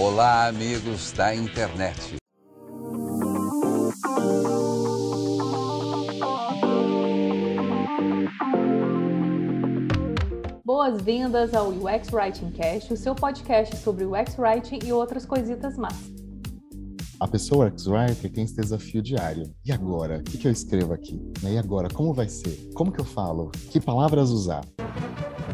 Olá, amigos da internet. Boas-vindas ao UX Writing Cast, o seu podcast sobre UX Writing e outras coisitas más. A pessoa UX-Writer tem esse desafio diário. E agora? O que, que eu escrevo aqui? E agora? Como vai ser? Como que eu falo? Que palavras usar?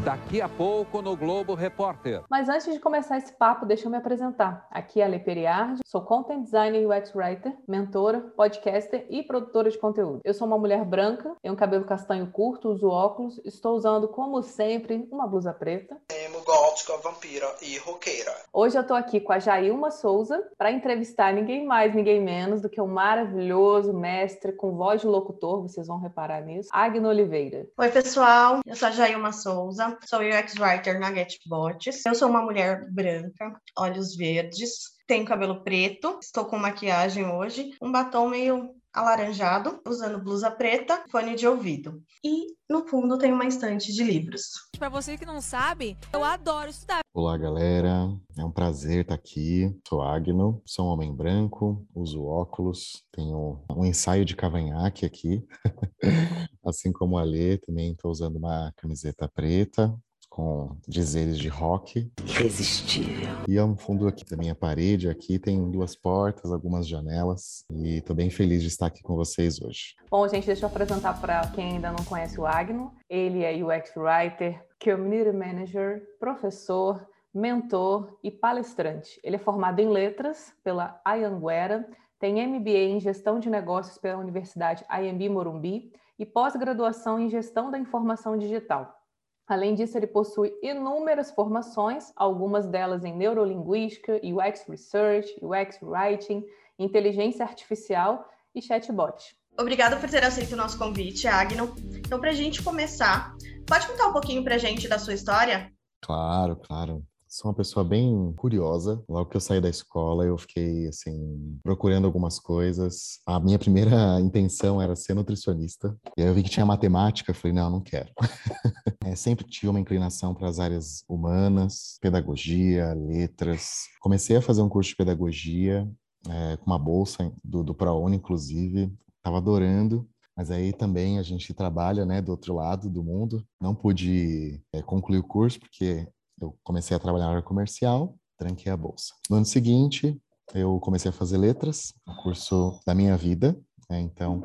Daqui a pouco no Globo Repórter. Mas antes de começar esse papo, deixa eu me apresentar. Aqui é a Le Periard, sou content designer e UX writer, mentora, podcaster e produtora de conteúdo. Eu sou uma mulher branca, tenho um cabelo castanho curto, uso óculos, estou usando, como sempre, uma blusa preta. Emo, gótica, vampira e roqueira. Hoje eu tô aqui com a Jailma Souza para entrevistar ninguém mais, ninguém menos do que o maravilhoso mestre com voz de locutor, vocês vão reparar nisso, Agno Oliveira. Oi, pessoal. Eu sou a Jailma Souza, sou UX Writer na GetBots. Eu sou uma mulher branca, olhos verdes, tenho cabelo preto, estou com maquiagem hoje, um batom meio alaranjado, usando blusa preta, fone de ouvido. E no fundo tem uma estante de livros. Para você que não sabe, eu adoro estudar. Olá, galera. É um prazer estar aqui. Sou Agno, sou um homem branco, uso óculos, tenho um ensaio de cavanhaque aqui. assim como a Lê, também estou usando uma camiseta preta, com dizeres de rock. Irresistível. E ao fundo aqui da minha parede, aqui tem duas portas, algumas janelas. E estou bem feliz de estar aqui com vocês hoje. Bom, gente, deixa eu apresentar para quem ainda não conhece o Agno. Ele é UX Writer, Community Manager, professor, mentor e palestrante. Ele é formado em letras pela Anhanguera, tem MBA em Gestão de Negócios pela Universidade IMB Morumbi e pós-graduação em Gestão da Informação Digital. Além disso, ele possui inúmeras formações, algumas delas em neurolinguística, UX Research, UX Writing, inteligência artificial e chatbot. Obrigada por ter aceito o nosso convite, Agno. Então, para a gente começar, pode contar um pouquinho para a gente da sua história? Claro, claro. Sou uma pessoa bem curiosa. Logo que eu saí da escola, eu fiquei assim procurando algumas coisas. A minha primeira intenção era ser nutricionista. E aí eu vi que tinha matemática, falei, não, não quero. é, sempre tive uma inclinação para as áreas humanas, pedagogia, letras. Comecei a fazer um curso de pedagogia é, com uma bolsa do, do ProUni, inclusive. Estava adorando. Mas aí também a gente trabalha, né, do outro lado do mundo. Não pude é, concluir o curso porque eu comecei a trabalhar na área comercial, tranquei a bolsa. No ano seguinte, eu comecei a fazer letras, o curso da minha vida, né? então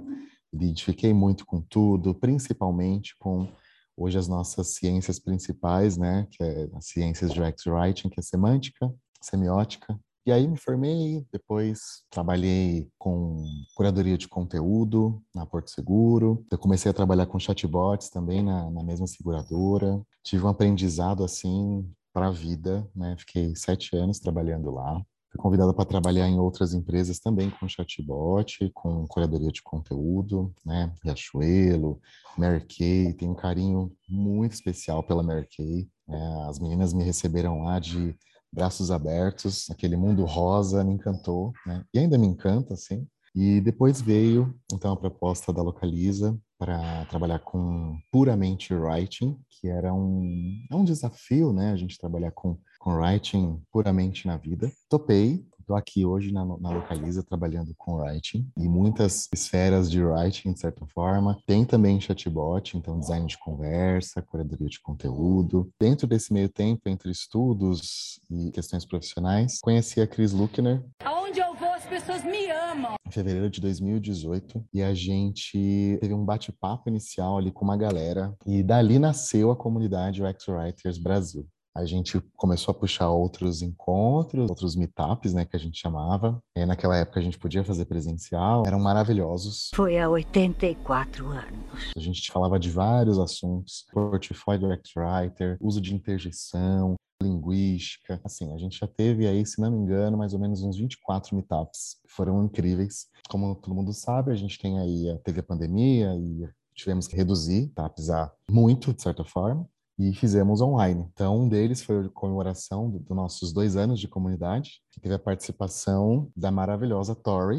identifiquei muito com tudo, principalmente com hoje as nossas ciências principais, né, que é as ciências de UX Writing, que é semântica, semiótica. E aí me formei, depois trabalhei com curadoria de conteúdo na Porto Seguro. Eu comecei a trabalhar com chatbots também na, na mesma seguradora. Tive um aprendizado assim para a vida, né? Fiquei sete anos trabalhando lá. Fui convidada para trabalhar em outras empresas também com chatbot, com curadoria de conteúdo, né? Riachuelo, Mary Kay. Tenho um carinho muito especial pela Mary Kay. É, as meninas me receberam lá de braços abertos, aquele mundo rosa me encantou, né? E ainda me encanta, assim. E depois veio, então, a proposta da Localiza para trabalhar com puramente writing, que era um, é um desafio, né? A gente trabalhar com, com writing puramente na vida. Topei, Estou aqui hoje na, na Localiza trabalhando com writing e muitas esferas de writing, de certa forma. Tem também chatbot, então design de conversa, curadoria de conteúdo. Dentro desse meio tempo, entre estudos e questões profissionais, conheci a Cris Luckner. Aonde eu vou, as pessoas me amam. Em fevereiro de 2018, e a gente teve um bate-papo inicial ali com uma galera, e dali nasceu a comunidade UX Writers Brasil a gente começou a puxar outros encontros, outros meetups, né, que a gente chamava. E naquela época a gente podia fazer presencial, eram maravilhosos. Foi há 84 anos. A gente falava de vários assuntos, portfólio do X-Writer, uso de interjeição, linguística. Assim, a gente já teve aí, se não me engano, mais ou menos uns 24 meetups. Foram incríveis. Como todo mundo sabe, a gente tem aí, teve a pandemia e tivemos que reduzir, tá? Pisar muito, de certa forma e fizemos online. Então, um deles foi a comemoração dos do nossos dois anos de comunidade, que teve a participação da maravilhosa Tori.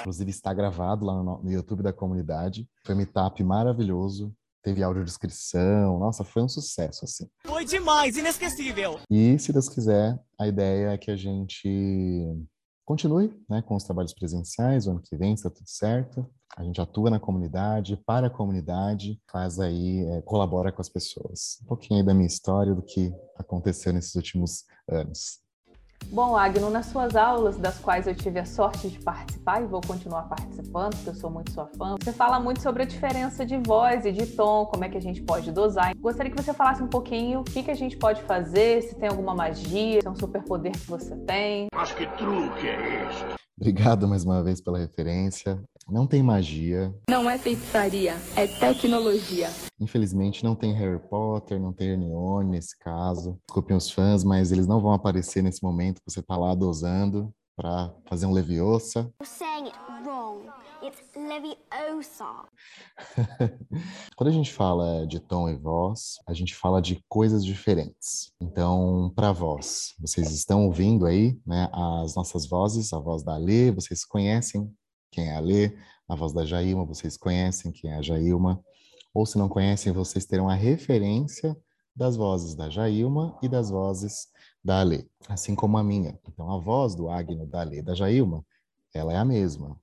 Inclusive está gravado lá no, no YouTube da comunidade. Foi um meetup maravilhoso. teve audiodescrição. Nossa, foi um sucesso, assim. Foi demais, inesquecível. E, se Deus quiser, a ideia é que a gente continue né, com os trabalhos presenciais o ano que vem, está tudo certo. A gente atua na comunidade, para a comunidade, faz aí, é, colabora com as pessoas. Um pouquinho aí da minha história, do que aconteceu nesses últimos anos. Bom, Agno, nas suas aulas, das quais eu tive a sorte de participar e vou continuar participando, porque eu sou muito sua fã, você fala muito sobre a diferença de voz e de tom, como é que a gente pode dosar. Gostaria que você falasse um pouquinho o que, que a gente pode fazer, se tem alguma magia, se é um superpoder que você tem. Mas que truque é este? Obrigado mais uma vez pela referência. Não tem magia. Não é feitiçaria, é tecnologia. Infelizmente não tem Harry Potter, não tem Hermione nesse caso. Desculpem os fãs, mas eles não vão aparecer nesse momento que você tá lá dosando para fazer um leviosa. saying it wrong. It's leviosa. Quando a gente fala de tom e voz, a gente fala de coisas diferentes. Então, para voz, vocês estão ouvindo aí, né, as nossas vozes, a voz da Alê, vocês conhecem quem é a Alê, a voz da Jailma, vocês conhecem quem é a Jailma, ou se não conhecem, vocês terão a referência das vozes da Jailma e das vozes da Alê, assim como a minha. Então, a voz do Agno, da Alê e da Jailma, ela é a mesma.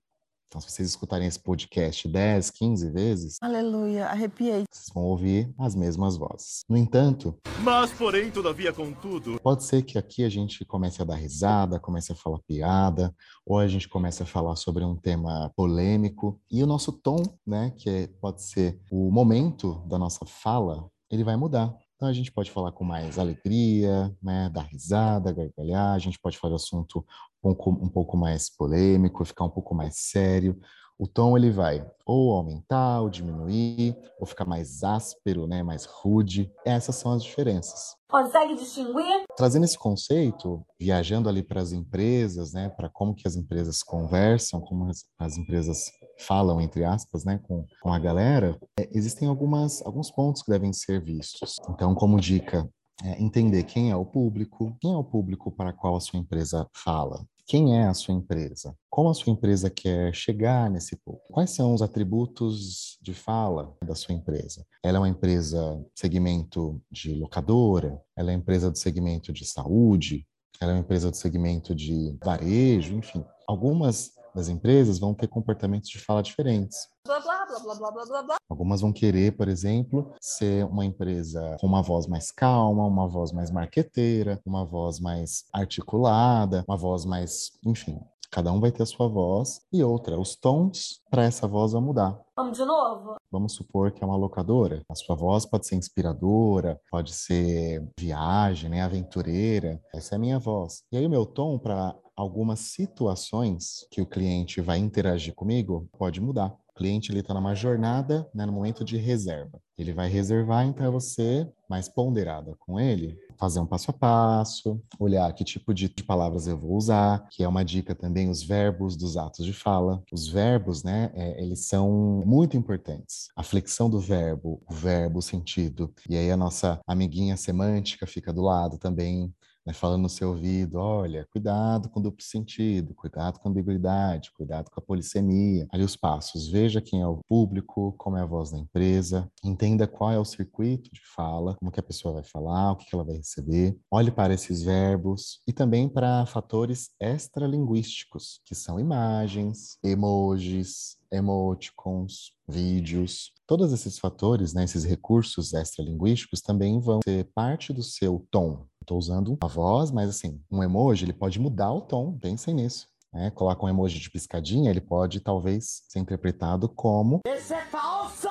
Então, se vocês escutarem esse podcast 10, 15 vezes, Aleluia, arrepiei. vocês vão ouvir as mesmas vozes. No entanto, Mas, porém, todavia, contudo, pode ser que aqui a gente comece a dar risada, comece a falar piada, ou a gente comece a falar sobre um tema polêmico, e o nosso tom, né, que é- pode ser o momento da nossa fala, ele vai mudar. Então a gente pode falar com mais alegria, né, dar risada, gargalhar, a gente pode falar de assunto pouco, um pouco mais polêmico, ficar um pouco mais sério. O tom ele vai ou aumentar, ou diminuir, ou ficar mais áspero, né, mais rude. Essas são as diferenças. Consegue distinguir? Trazendo esse conceito, viajando ali para as empresas, né, para como que as empresas conversam, como as, as empresas falam, entre aspas, né, com, com a galera, é, existem algumas, alguns pontos que devem ser vistos. Então, como dica, é entender quem é o público, quem é o público para qual a sua empresa fala, quem é a sua empresa, como a sua empresa quer chegar nesse público, quais são os atributos de fala da sua empresa. Ela é uma empresa segmento de locadora, ela é empresa do segmento de saúde, ela é uma empresa do segmento de varejo, enfim. Algumas das empresas vão ter comportamentos de fala diferentes. Blá, blá, blá, blá, blá, blá, blá, blá. Algumas vão querer, por exemplo, ser uma empresa com uma voz mais calma, uma voz mais marqueteira, uma voz mais articulada, uma voz mais, enfim, cada um vai ter a sua voz e outra, os tons para essa voz vão mudar. Vamos de novo? Vamos supor que é uma locadora. A sua voz pode ser inspiradora, pode ser viagem, né, aventureira. Essa é a minha voz. E aí o meu tom para algumas situações que o cliente vai interagir comigo pode mudar. O cliente ele está numa jornada, né, no momento de reserva. Ele vai reservar, então é você mais ponderada com ele, fazer um passo a passo, olhar que tipo de palavras eu vou usar, que é uma dica também os verbos dos atos de fala. Os verbos, né, é, eles são muito importantes. A flexão do verbo, o verbo, o sentido. E aí a nossa amiguinha semântica fica do lado também né, falando no seu ouvido, olha, cuidado com duplo sentido, cuidado com ambiguidade, cuidado com a polissemia. Ali os passos, veja quem é o público, como é a voz da empresa, entenda qual é o circuito de fala, como que a pessoa vai falar, o que, que ela vai receber. Olhe para esses verbos e também para fatores extralinguísticos, que são imagens, emojis, emoticons, vídeos. Todos esses fatores, né, esses recursos extralinguísticos também vão ser parte do seu tom. Estou usando a voz, mas assim, um emoji ele pode mudar o tom, pensem nisso. Né? Coloca um emoji de piscadinha, ele pode talvez ser interpretado como. Isso é falsa!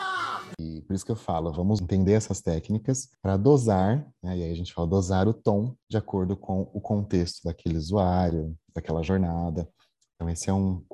E por isso que eu falo, vamos entender essas técnicas para dosar, né? e aí a gente fala dosar o tom de acordo com o contexto daquele usuário, daquela jornada. Então, esse é um,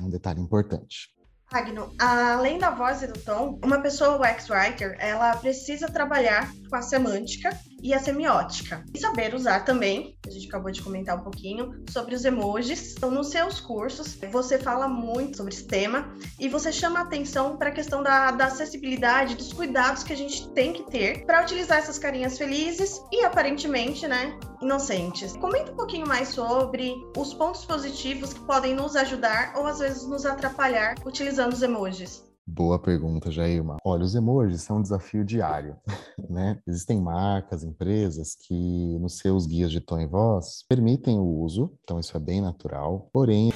é um detalhe importante. Agno, além da voz e do tom, uma pessoa UX-writer, ela precisa trabalhar com a semântica e a semiótica. E saber usar também, a gente acabou de comentar um pouquinho, sobre os emojis. Então, nos seus cursos, você fala muito sobre esse tema e você chama atenção para a questão da, da acessibilidade, dos cuidados que a gente tem que ter para utilizar essas carinhas felizes e aparentemente, né, inocentes. Comenta um pouquinho mais sobre os pontos positivos que podem nos ajudar ou às vezes nos atrapalhar utilizando os emojis. Boa pergunta, Jailma. Olha, os emojis são um desafio diário, né? Existem marcas, empresas que nos seus guias de tom e voz permitem o uso, então isso é bem natural. Porém,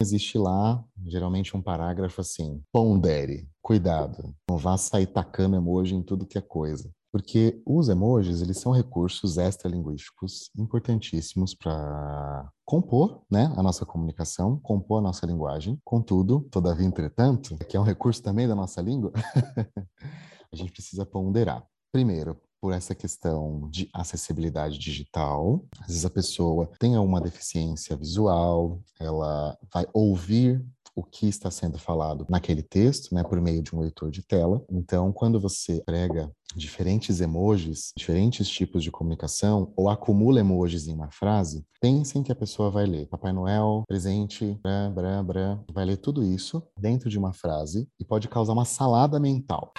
existe lá geralmente um parágrafo assim: pondere, cuidado, não vá sair tacando emoji em tudo que é coisa. Porque os emojis, eles são recursos extralinguísticos importantíssimos para compor né, a nossa comunicação, compor a nossa linguagem. Contudo, todavia, entretanto, que é um recurso também da nossa língua, a gente precisa ponderar. Primeiro, por essa questão de acessibilidade digital. Às vezes a pessoa tem uma deficiência visual, ela vai ouvir o que está sendo falado naquele texto, né, por meio de um leitor de tela. Então, quando você prega diferentes emojis, diferentes tipos de comunicação, ou acumula emojis em uma frase, pensem que a pessoa vai ler Papai Noel, presente, brã, brã, brã, vai ler tudo isso dentro de uma frase e pode causar uma salada mental.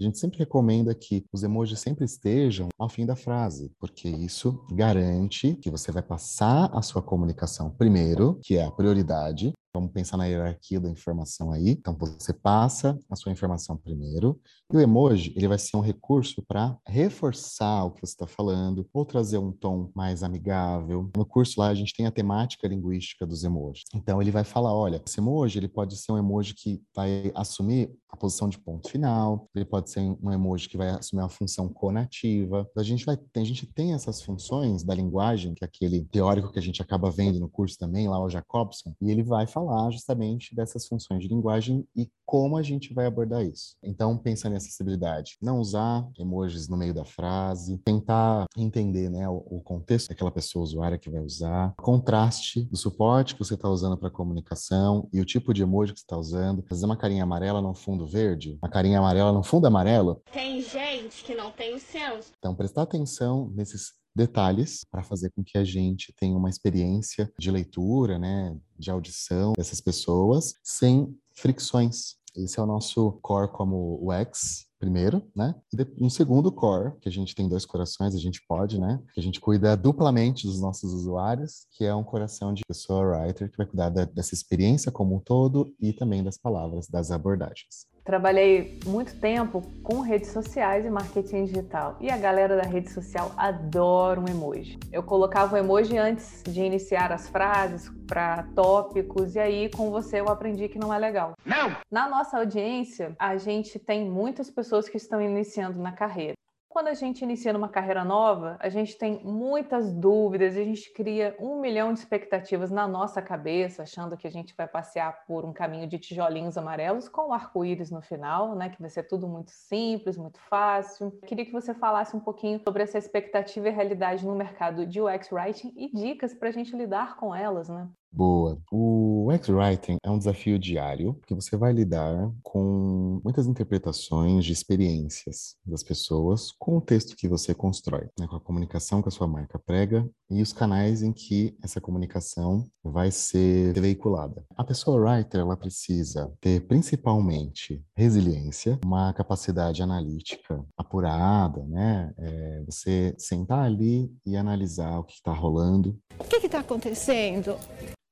A gente sempre recomenda que os emojis sempre estejam ao fim da frase, porque isso garante que você vai passar a sua comunicação primeiro, que é a prioridade, Vamos pensar na hierarquia da informação aí. Então, você passa a sua informação primeiro, e o emoji ele vai ser um recurso para reforçar o que você está falando, ou trazer um tom mais amigável. No curso lá, a gente tem a temática linguística dos emojis. Então, ele vai falar, olha, esse emoji ele pode ser um emoji que vai assumir a posição de ponto final, ele pode ser um emoji que vai assumir uma função conativa. A gente, vai, a gente tem essas funções da linguagem, que é aquele teórico que a gente acaba vendo no curso também, lá o Jacobson, e ele vai falar justamente dessas funções de linguagem e como a gente vai abordar isso. Então, pensando em acessibilidade, não usar emojis no meio da frase, tentar entender né, o, o contexto daquela pessoa usuária que vai usar, contraste do suporte que você está usando para comunicação e o tipo de emoji que você está usando. Fazer uma carinha amarela no fundo verde, uma carinha amarela no fundo amarelo. Tem gente que não tem o senso. Então, prestar atenção nesses detalhes para fazer com que a gente tenha uma experiência de leitura, né, de audição dessas pessoas sem fricções. Esse é o nosso core como o X, primeiro, né? E um segundo core, que a gente tem dois corações, a gente pode, né? Que a gente cuida duplamente dos nossos usuários, que é um coração de pessoa writer que vai cuidar da, dessa experiência como um todo e também das palavras, das abordagens. Trabalhei muito tempo com redes sociais e marketing digital. E a galera da rede social adora um emoji. Eu colocava o emoji antes de iniciar as frases para tópicos e aí com você eu aprendi que não é legal. Não! Na nossa audiência, a gente tem muitas pessoas que estão iniciando na carreira quando a gente inicia numa carreira nova, a gente tem muitas dúvidas, a gente cria um milhão de expectativas na nossa cabeça, achando que a gente vai passear por um caminho de tijolinhos amarelos com arco-íris no final, né? Que vai ser tudo muito simples, muito fácil. Queria que você falasse um pouquinho sobre essa expectativa e realidade no mercado de UX Writing e dicas para a gente lidar com elas, né? Boa. O X-Writing é um desafio diário, porque você vai lidar com muitas interpretações de experiências das pessoas com o texto que você constrói, né? com a comunicação que a sua marca prega e os canais em que essa comunicação vai ser veiculada. A pessoa writer, ela precisa ter principalmente resiliência, uma capacidade analítica apurada, né? É, você sentar ali e analisar o que está rolando. O que está acontecendo?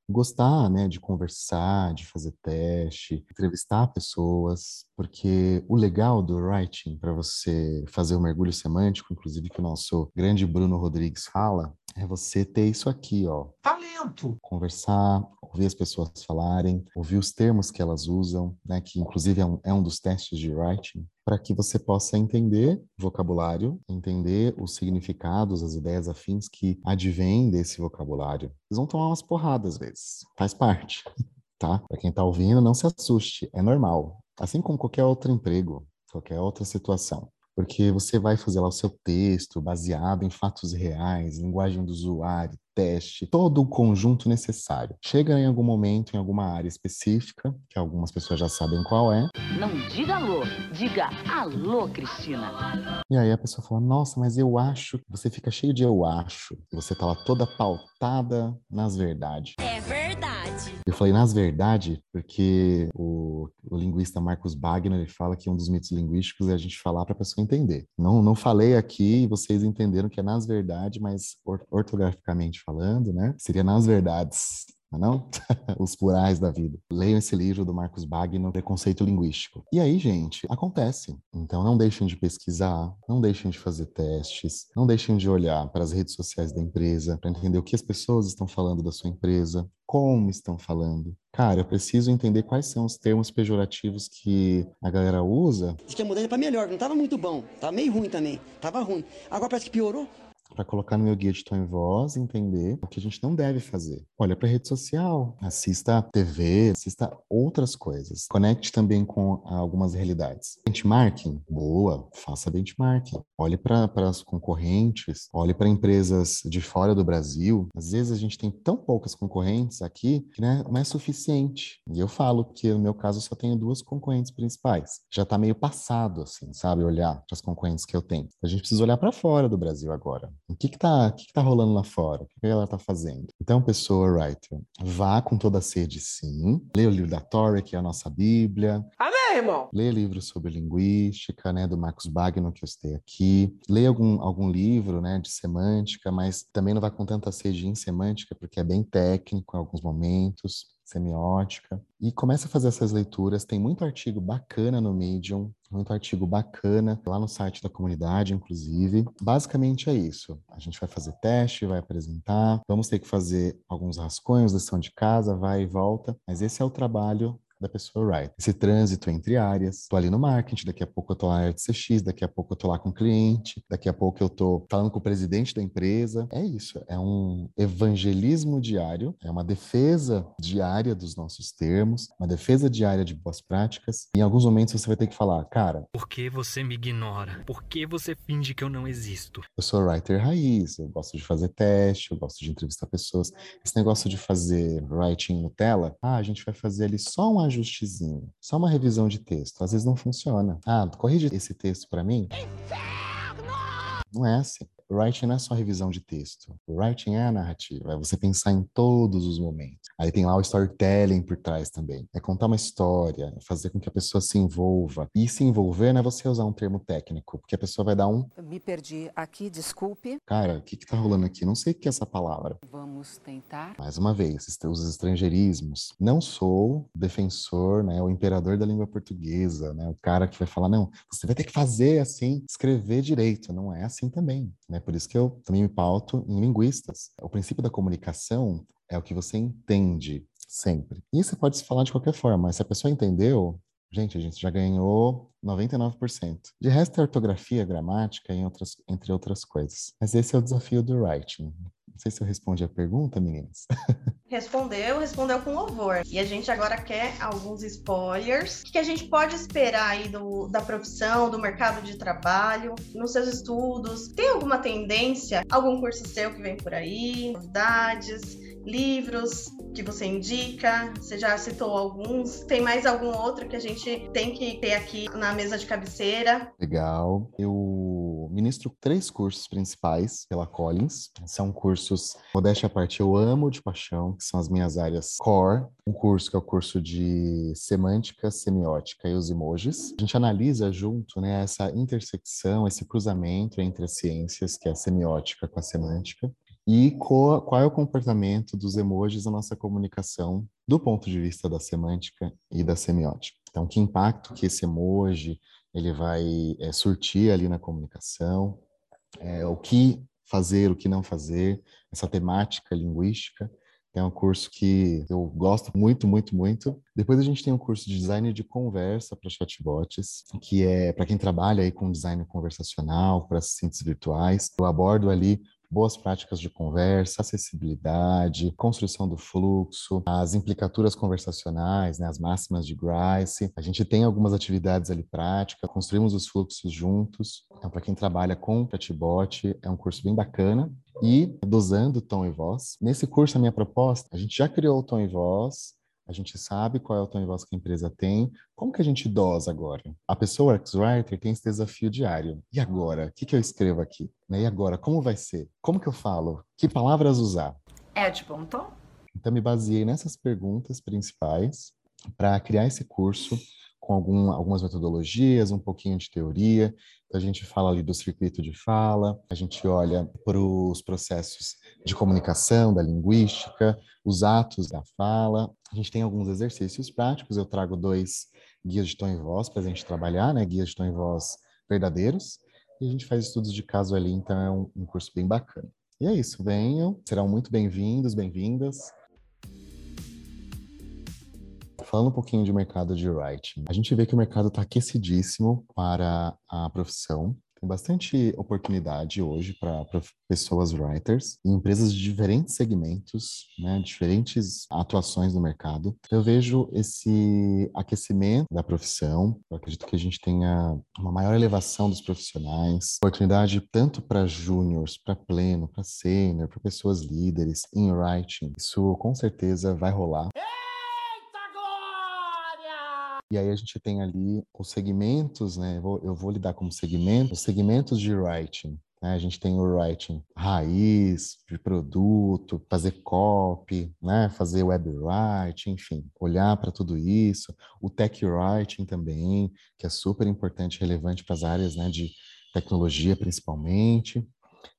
Gostar, né, de conversar, de fazer teste, entrevistar pessoas, porque o legal do writing para você fazer o mergulho semântico, inclusive que o nosso grande Bruno Rodrigues fala, é você ter isso aqui, ó. Talento! Conversar, ouvir as pessoas falarem, ouvir os termos que elas usam, né, que inclusive é um, é um dos testes de writing, para que você possa entender vocabulário, entender os significados, as ideias afins que advêm desse vocabulário. Vocês vão tomar umas porradas às vezes, faz parte, tá? Para quem está ouvindo, não se assuste, é normal. Assim como qualquer outro emprego, qualquer outra situação porque você vai fazer lá o seu texto baseado em fatos reais, linguagem do usuário, teste, todo o conjunto necessário. Chega em algum momento em alguma área específica, que algumas pessoas já sabem qual é. Não diga alô, diga alô, Cristina. E aí a pessoa fala: "Nossa, mas eu acho". Você fica cheio de eu acho. Você tá lá toda pautada nas verdades. É verdade. Eu falei nas verdade porque o, o linguista Marcos Wagner ele fala que um dos mitos linguísticos é a gente falar para a pessoa entender. Não, não falei aqui e vocês entenderam que é nas verdade, mas ortograficamente falando, né? Seria nas verdades. não? é? Os plurais da vida. Leiam esse livro do Marcos Bagno, Preconceito Linguístico. E aí, gente, acontece. Então não deixem de pesquisar, não deixem de fazer testes, não deixem de olhar para as redes sociais da empresa para entender o que as pessoas estão falando da sua empresa, como estão falando. Cara, eu preciso entender quais são os termos pejorativos que a galera usa. Diz que a mudança é para melhor, não estava muito bom, estava meio ruim também, estava ruim. Agora parece que piorou para colocar no meu guia de tom e voz, entender o que a gente não deve fazer. Olha para rede social, assista TV, assista outras coisas. Conecte também com algumas realidades. Benchmarking, boa, faça benchmarking. Olhe para as concorrentes, olhe para empresas de fora do Brasil. Às vezes a gente tem tão poucas concorrentes aqui que né, não é suficiente. E eu falo que no meu caso eu só tenho duas concorrentes principais. Já está meio passado, assim, sabe? Olhar para as concorrentes que eu tenho. A gente precisa olhar para fora do Brasil agora. O que que tá, que que tá rolando lá fora? O que, que ela tá fazendo? Então, pessoa writer, vá com toda a sede, sim. Lê o livro da Torre, que é a nossa Bíblia. Amém, irmão! Lê livros sobre linguística, né, do Marcos Bagno, que eu citei aqui. Lê algum, algum livro, né, de semântica, mas também não vá com tanta sede em semântica, porque é bem técnico em alguns momentos semiótica. E começa a fazer essas leituras. Tem muito artigo bacana no Medium, muito artigo bacana lá no site da comunidade, inclusive. Basicamente é isso. A gente vai fazer teste, vai apresentar, vamos ter que fazer alguns rascunhos, lição de casa, vai e volta. Mas esse é o trabalho da pessoa right. Esse trânsito entre áreas. Tô ali no marketing, daqui a pouco eu tô lá na área de CX, daqui a pouco eu tô lá com o cliente, daqui a pouco eu tô falando com o presidente da empresa. É isso, é um evangelismo diário, é uma defesa diária dos nossos termos, uma defesa diária de boas práticas. Em alguns momentos você vai ter que falar, cara, por que você me ignora? Por que você finge que eu não existo? Eu sou writer raiz, eu gosto de fazer teste, eu gosto de entrevistar pessoas. Esse negócio de fazer writing Nutella, ah, a gente vai fazer ali só um ajustezinho, só uma revisão de texto. Às vezes não funciona. Ah, corrige esse texto para mim. Inferno! Não é assim. Writing não é só revisão de texto. Writing é a narrativa, é você pensar em todos os momentos. Aí tem lá o storytelling por trás também. É contar uma história, é fazer com que a pessoa se envolva. E se envolver não é você usar um termo técnico, porque a pessoa vai dar um. Me perdi aqui, desculpe. Cara, o que, que tá rolando aqui? Não sei o que é essa palavra. Vamos tentar. Mais uma vez, os estrangeirismos. Não sou defensor, né, o imperador da língua portuguesa, né, o cara que vai falar, não, você vai ter que fazer assim, escrever direito. Não é assim também. Né? Por isso que eu também me pauto em linguistas. O princípio da comunicação é o que você entende sempre. E você pode se falar de qualquer forma, mas se a pessoa entendeu, gente, a gente já ganhou 99%. De resto é ortografia, gramática e outras, entre outras coisas. Mas esse é o desafio do writing. Não sei se eu respondi a pergunta, meninas. Respondeu, respondeu com louvor. E a gente agora quer alguns spoilers. O que a gente pode esperar aí do, da profissão, do mercado de trabalho, nos seus estudos? Tem alguma tendência? Algum curso seu que vem por aí? Novidades? livros que você indica? Você já citou alguns. Tem mais algum outro que a gente tem que ter aqui na mesa de cabeceira? Legal. Eu ministro três cursos principais pela Collins. São cursos, modéstia à parte, eu amo de paixão, que são as minhas áreas core. Um curso que é o curso de semântica, semiótica e os emojis. A gente analisa junto né, essa intersecção, esse cruzamento entre as ciências, que é a semiótica com a semântica e qual, qual, é o comportamento dos emojis na nossa comunicação do ponto de vista da semântica e da semiótica. Então, que impacto que esse emoji ele vai é, surtir ali na comunicação, é, o que fazer, o que não fazer, essa temática linguística. É um curso que eu gosto muito, muito, muito. Depois a gente tem um curso de design de conversa para chatbots, que é para quem trabalha aí com design conversacional, para assistentes virtuais. Eu abordo ali boas práticas de conversa, acessibilidade, construção do fluxo, as implicaturas conversacionais, né, as máximas de Grice. A gente tem algumas atividades ali práticas, construímos os fluxos juntos. Então, para quem trabalha com chatbot, é um curso bem bacana. E dosando tom e voz. Nesse curso, a minha proposta, a gente já criou o tom e voz, a gente sabe qual é o tom de voz que a empresa tem. Como que a gente dosa agora? A pessoa X-Writer tem esse desafio diário. E agora? O que, que eu escrevo aqui? Né? E agora? Como vai ser? Como que eu falo? Que palavras usar? É de bom tom? Então, me baseei nessas perguntas principais para criar esse curso com algum, algumas metodologias, um pouquinho de teoria. Então, a gente fala ali do circuito de fala, a gente olha para os processos de comunicação, da linguística, os atos da fala. A gente tem alguns exercícios práticos, eu trago dois guias de tom e voz para a gente trabalhar, né? Guias de tom e voz verdadeiros. E a gente faz estudos de caso ali, então é um, um curso bem bacana. E é isso, venham, serão muito bem-vindos, bem-vindas. Falando um pouquinho de mercado de writing, a gente vê que o mercado está aquecidíssimo para a profissão. Tem bastante oportunidade hoje para pessoas writers em empresas de diferentes segmentos, né, diferentes atuações no mercado. Eu vejo esse aquecimento da profissão. Eu acredito que a gente tenha uma maior elevação dos profissionais, oportunidade tanto para júniores, para pleno, para sênior, para pessoas líderes em writing. Isso com certeza vai rolar. E aí a gente tem ali os segmentos, né? Eu vou, eu vou lidar como segmento, os segmentos de writing. Né? A gente tem o writing raiz, de produto, fazer copy, né? fazer web writing, enfim, olhar para tudo isso. O tech writing também, que é super importante, relevante para as áreas né? de tecnologia principalmente.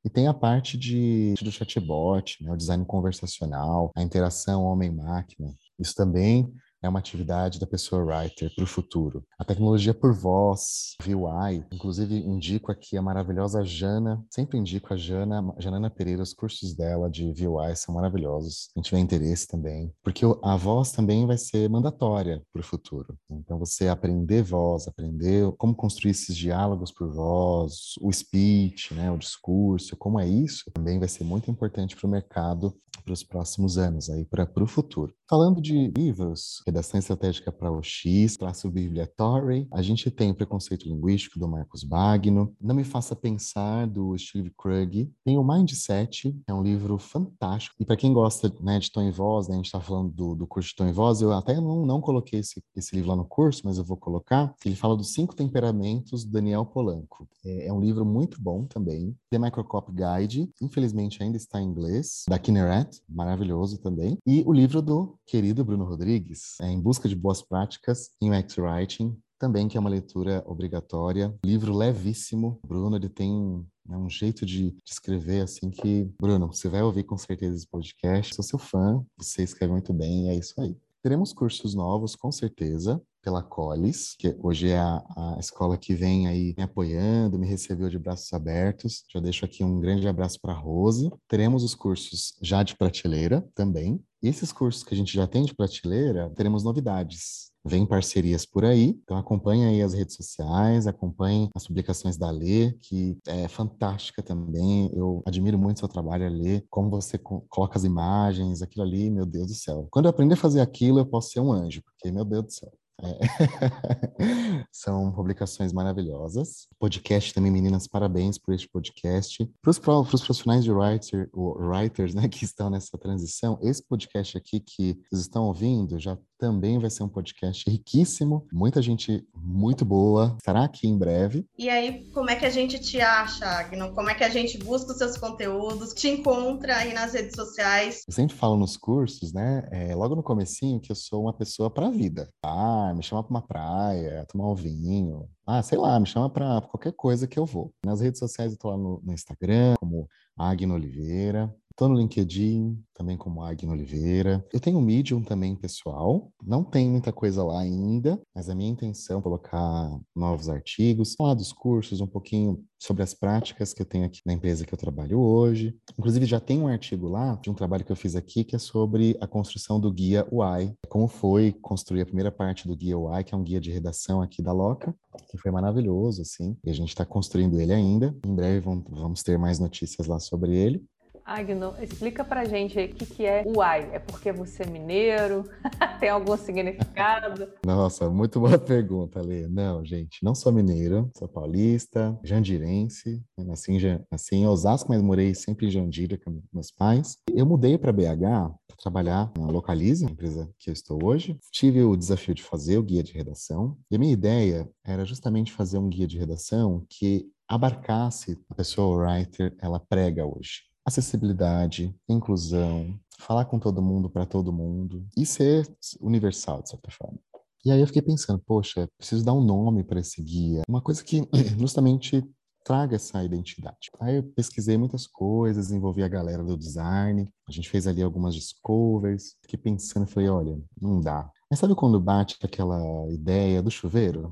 E tem a parte de, do chatbot, né? o design conversacional, a interação homem-máquina. Isso também é uma atividade da pessoa writer para o futuro. A tecnologia por voz, VUI, inclusive indico aqui a maravilhosa Jana, sempre indico a Jana, Janana Pereira, os cursos dela de VUI são maravilhosos. Gente tiver interesse também, porque a voz também vai ser mandatória para o futuro. Então você aprender voz, aprender como construir esses diálogos por voz, o speech, né, o discurso, como é isso, também vai ser muito importante para o mercado para os próximos anos, aí para o futuro. Falando de livros, redação estratégica para o X, traço Bibliatory, a gente tem Preconceito Linguístico do Marcos Bagno, Não Me Faça Pensar do Steve Krug, tem o Mindset, é um livro fantástico. E para quem gosta né, de tom e voz, né, a gente está falando do, do curso de tom e voz, eu até não, não coloquei esse, esse livro lá no curso, mas eu vou colocar. Ele fala dos cinco temperamentos do Daniel Polanco. É, é um livro muito bom também. The Microcop Guide, infelizmente ainda está em inglês, da Kinneret, maravilhoso também. E o livro do querido Bruno Rodrigues, é Em Busca de Boas Práticas em UX Writing, também que é uma leitura obrigatória. Livro levíssimo. Bruno, ele tem né, um jeito de, escrever assim que... Bruno, você vai ouvir com certeza esse podcast. Sou seu fã, você escreve muito bem, é isso aí. Teremos cursos novos, com certeza pela Colis, que hoje é a, a, escola que vem aí me apoiando, me recebeu de braços abertos. Já deixo aqui um grande abraço para a Rose. Teremos os cursos já de prateleira também. E esses cursos que a gente já tem de prateleira, teremos novidades. Vem parcerias por aí, então acompanhe aí as redes sociais, acompanhe as publicações da Lê, que é fantástica também. Eu admiro muito seu trabalho, Lê, como você coloca as imagens, aquilo ali, meu Deus do céu. Quando eu aprender a fazer aquilo, eu posso ser um anjo, porque, meu Deus do céu. É. São publicações maravilhosas. Podcast também, meninas, parabéns por este podcast. Para os profissionais de writer, writers né, que estão nessa transição, esse podcast aqui que vocês estão ouvindo já também vai ser um podcast riquíssimo, muita gente muito boa, estará aqui em breve. E aí, como é que a gente te acha, Agno? Como é que a gente busca os seus conteúdos, te encontra aí nas redes sociais? Eu sempre falo nos cursos, né, é, logo no comecinho, que eu sou uma pessoa para a vida. Ah, me chama para uma praia, tomar um vinho. Ah, sei lá, me chama para qualquer coisa que eu vou. Nas redes sociais eu tô lá no, no Instagram, como Agno Oliveira. Estou no LinkedIn, também como Agno Oliveira. Eu tenho um Medium também pessoal. Não tem muita coisa lá ainda, mas a minha intenção é colocar novos artigos, falar dos cursos, um pouquinho sobre as práticas que eu tenho aqui na empresa que eu trabalho hoje. Inclusive, já tem um artigo lá de um trabalho que eu fiz aqui que é sobre a construção do guia UI. Como foi construir a primeira parte do guia UI, que é um guia de redação aqui da Loca, que foi maravilhoso, assim. E a gente está construindo ele ainda. Em breve vamos ter mais notícias lá sobre ele. Agno, explica pra gente o que, que é Uai. É porque você é mineiro? Tem algum significado? Nossa, muito boa pergunta, Lê. Não, gente, não sou mineiro, sou paulista, jandirense. Nasci em, nasci em Osasco, mas morei sempre em Jandira com meus pais. Eu mudei para BH para trabalhar na Localize, a empresa que eu estou hoje. Tive o desafio de fazer o guia de redação. E a minha ideia era justamente fazer um guia de redação que abarcasse a pessoa writer ela prega hoje acessibilidade, inclusão, falar com todo mundo para todo mundo e ser universal, de certa forma. E aí eu fiquei pensando, poxa, preciso dar um nome para esse guia. Uma coisa que justamente traga essa identidade. Aí eu pesquisei muitas coisas, envolvi a galera do design, a gente fez ali algumas discovers, fiquei pensando falei, olha, não dá. Mas sabe quando bate aquela ideia do chuveiro?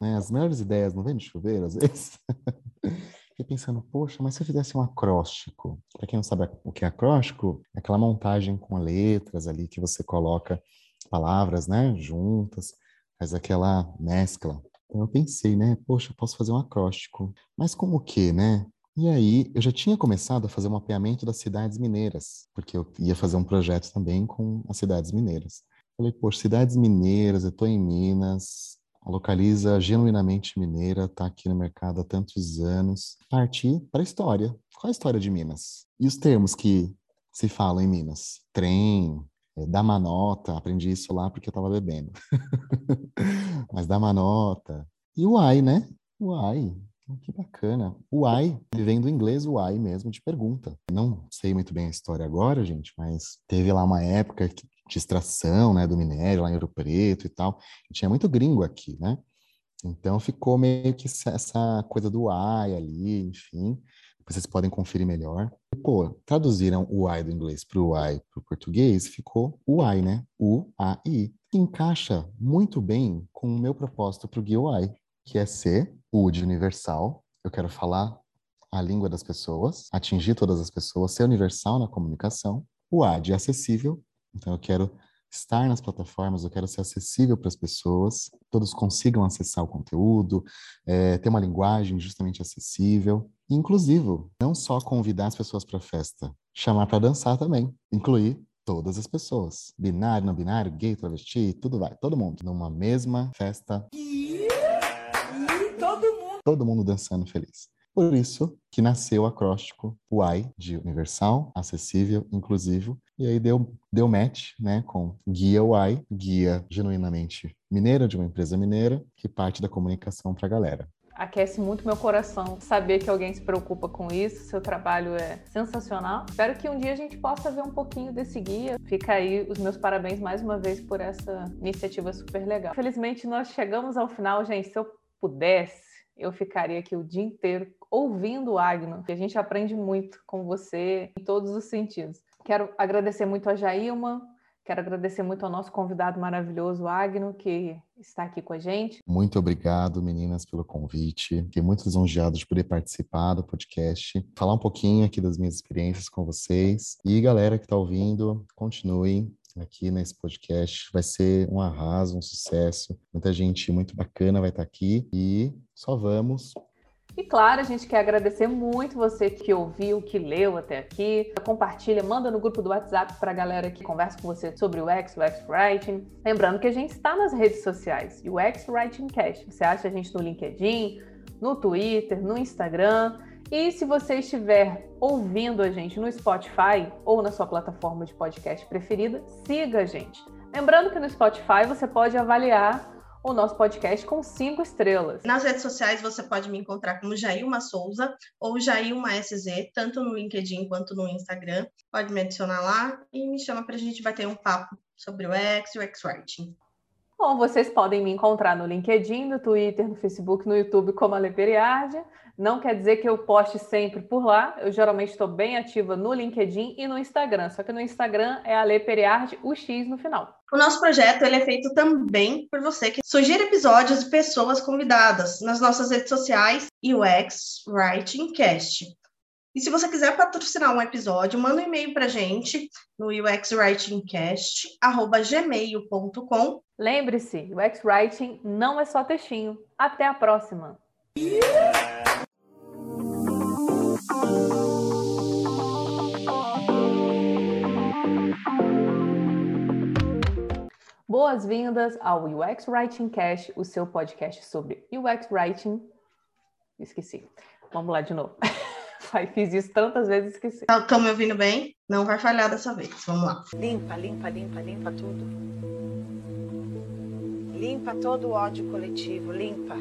Né, as melhores ideias não vêm de chuveiro, às vezes? Fiquei pensando, poxa, mas se eu fizesse um acróstico? Para quem não sabe o que é acróstico, é aquela montagem com letras ali que você coloca palavras, né, juntas, faz aquela mescla. Então eu pensei, né, poxa, posso fazer um acróstico. Mas como que, né? E aí, eu já tinha começado a fazer um mapeamento das cidades mineiras, porque eu ia fazer um projeto também com as cidades mineiras. Falei, poxa, cidades mineiras, eu estou em Minas, a localiza genuinamente mineira, está aqui no mercado há tantos anos. Partir para a história. Qual é a história de Minas? E os termos que se falam em Minas? Trem, é, dá uma nota, aprendi isso lá porque eu estava bebendo. Mas dá uma nota. E o ai, né? O ai. Que bacana. O ai, vem do inglês o ai mesmo, de pergunta. Não sei muito bem a história agora, gente, mas teve lá uma época que de extração, né, do minério lá em Ouro Preto e tal. E tinha muito gringo aqui, né? Então ficou meio que essa coisa do ai ali, enfim. Vocês podem conferir melhor. Pô, traduziram o ai do inglês para o ai para o português, ficou o ai, né? U, A, I. Encaixa muito bem com o meu propósito para o GUI, que é ser o de universal. Eu quero falar a língua das pessoas, atingir todas as pessoas, ser universal na comunicação. O A de acessível então, eu quero estar nas plataformas, eu quero ser acessível para as pessoas, todos consigam acessar o conteúdo, é, ter uma linguagem justamente acessível e inclusivo. Não só convidar as pessoas para a festa, chamar para dançar também, incluir todas as pessoas, binário, não binário, gay, travesti, tudo vai, todo mundo numa mesma festa. E, e todo mundo. Todo mundo dançando feliz. Por isso que nasceu o acróstico UAI, de universal, acessível, inclusivo, e aí deu, deu match né, com Guia UAI, guia genuinamente mineira, de uma empresa mineira, que parte da comunicação para a galera aquece muito meu coração saber que alguém se preocupa com isso. Seu trabalho é sensacional. Espero que um dia a gente possa ver um pouquinho desse guia. Fica aí os meus parabéns mais uma vez por essa iniciativa super legal. Felizmente nós chegamos ao final, gente. Se eu pudesse, eu ficaria aqui o dia inteiro ouvindo o Agno, a gente aprende muito com você em todos os sentidos. Quero agradecer muito a Jailma, quero agradecer muito ao nosso convidado maravilhoso, Agno, que está aqui com a gente. Muito obrigado, meninas, pelo convite. Fiquei muito lisonjeado de poder participar do podcast, falar um pouquinho aqui das minhas experiências com vocês. E galera que está ouvindo, continuem aqui nesse podcast. Vai ser um arraso, um sucesso. Muita gente muito bacana vai estar aqui e só vamos. E claro, a gente quer agradecer muito você que ouviu, que leu até aqui. Compartilha, manda no grupo do WhatsApp para a galera que conversa com você sobre o X, o X Writing. Lembrando que a gente está nas redes sociais, o X Writing Cast. Você acha a gente no LinkedIn, no Twitter, no Instagram. E se você estiver ouvindo a gente no Spotify ou na sua plataforma de podcast preferida, siga a gente. Lembrando que no Spotify você pode avaliar o nosso podcast com cinco estrelas. Nas redes sociais você pode me encontrar como Jailma Souza ou Jailma SZ, tanto no LinkedIn quanto no Instagram. Pode me adicionar lá e me chama para a gente bater um papo sobre o X e o X-Writing. Bom, vocês podem me encontrar no LinkedIn, no Twitter, no Facebook, no YouTube como a Leperiardia. Não quer dizer que eu poste sempre por lá. Eu geralmente estou bem ativa no LinkedIn e no Instagram. Só que no Instagram é a Lê Periardi, o X no final. O nosso projeto ele é feito também por você que sugira episódios de pessoas convidadas nas nossas redes sociais e o X Writing Cast. E se você quiser patrocinar um episódio, manda um e-mail para gente no uxwritingcast@gmail.com. Lembre-se, o UX Writing não é só textinho. Até a próxima. Boas-vindas ao UX Writing Cast, o seu podcast sobre UX Writing. Esqueci. Vamos lá de novo. Fiz isso tantas vezes esqueci. Estão tá, me ouvindo bem? Não vai falhar dessa vez. Vamos lá. Limpa, limpa, limpa, limpa tudo. Limpa todo o ódio coletivo, limpa.